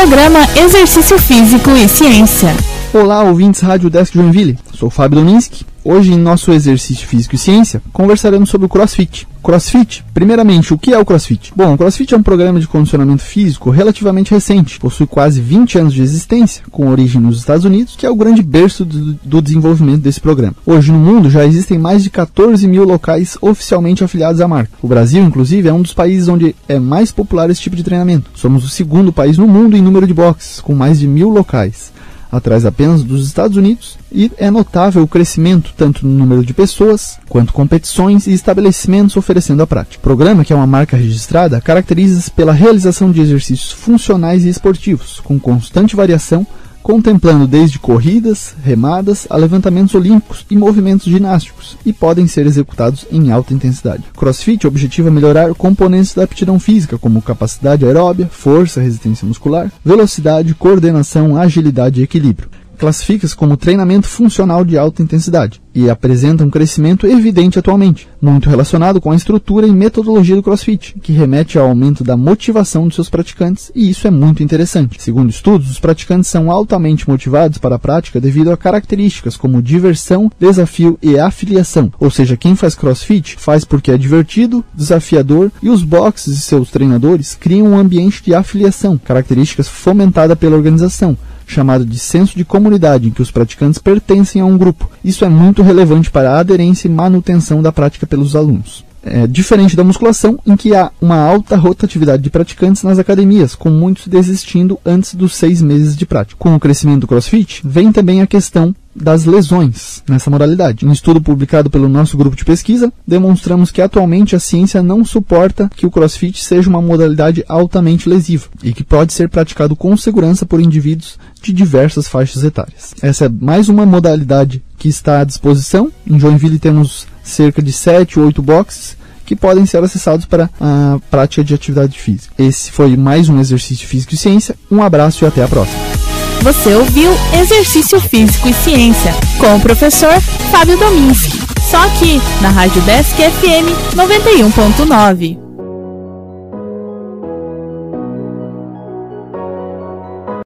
Programa Exercício Físico e Ciência. Olá, ouvintes Rádio Desk Joinville. Sou Fábio Dominski. Hoje, em nosso Exercício Físico e Ciência, conversaremos sobre o CrossFit. CrossFit, primeiramente, o que é o CrossFit? Bom, o CrossFit é um programa de condicionamento físico relativamente recente, possui quase 20 anos de existência, com origem nos Estados Unidos, que é o grande berço do, do desenvolvimento desse programa. Hoje, no mundo, já existem mais de 14 mil locais oficialmente afiliados à marca. O Brasil, inclusive, é um dos países onde é mais popular esse tipo de treinamento. Somos o segundo país no mundo em número de boxes, com mais de mil locais atrás apenas dos Estados Unidos, e é notável o crescimento tanto no número de pessoas, quanto competições e estabelecimentos oferecendo a prática. O programa, que é uma marca registrada, caracteriza-se pela realização de exercícios funcionais e esportivos, com constante variação contemplando desde corridas, remadas a levantamentos olímpicos e movimentos ginásticos, e podem ser executados em alta intensidade. CrossFit objetiva melhorar componentes da aptidão física, como capacidade aeróbia, força, resistência muscular, velocidade, coordenação, agilidade e equilíbrio classifica-se como treinamento funcional de alta intensidade e apresenta um crescimento evidente atualmente, muito relacionado com a estrutura e metodologia do CrossFit, que remete ao aumento da motivação de seus praticantes, e isso é muito interessante. Segundo estudos, os praticantes são altamente motivados para a prática devido a características como diversão, desafio e afiliação, ou seja, quem faz CrossFit faz porque é divertido, desafiador e os boxes e seus treinadores criam um ambiente de afiliação, características fomentada pela organização, chamado de senso de comunidade, em que os praticantes pertencem a um grupo. Isso é muito relevante para a aderência e manutenção da prática pelos alunos. É diferente da musculação, em que há uma alta rotatividade de praticantes nas academias, com muitos desistindo antes dos seis meses de prática. Com o crescimento do CrossFit, vem também a questão das lesões nessa modalidade. Um estudo publicado pelo nosso grupo de pesquisa, demonstramos que atualmente a ciência não suporta que o crossfit seja uma modalidade altamente lesiva e que pode ser praticado com segurança por indivíduos de diversas faixas etárias. Essa é mais uma modalidade que está à disposição. Em Joinville temos cerca de 7 ou 8 boxes que podem ser acessados para a prática de atividade física. Esse foi mais um exercício físico e ciência. Um abraço e até a próxima. Você ouviu Exercício Físico e Ciência com o professor Fábio Dominski. Só aqui na Rádio Desk FM 91.9.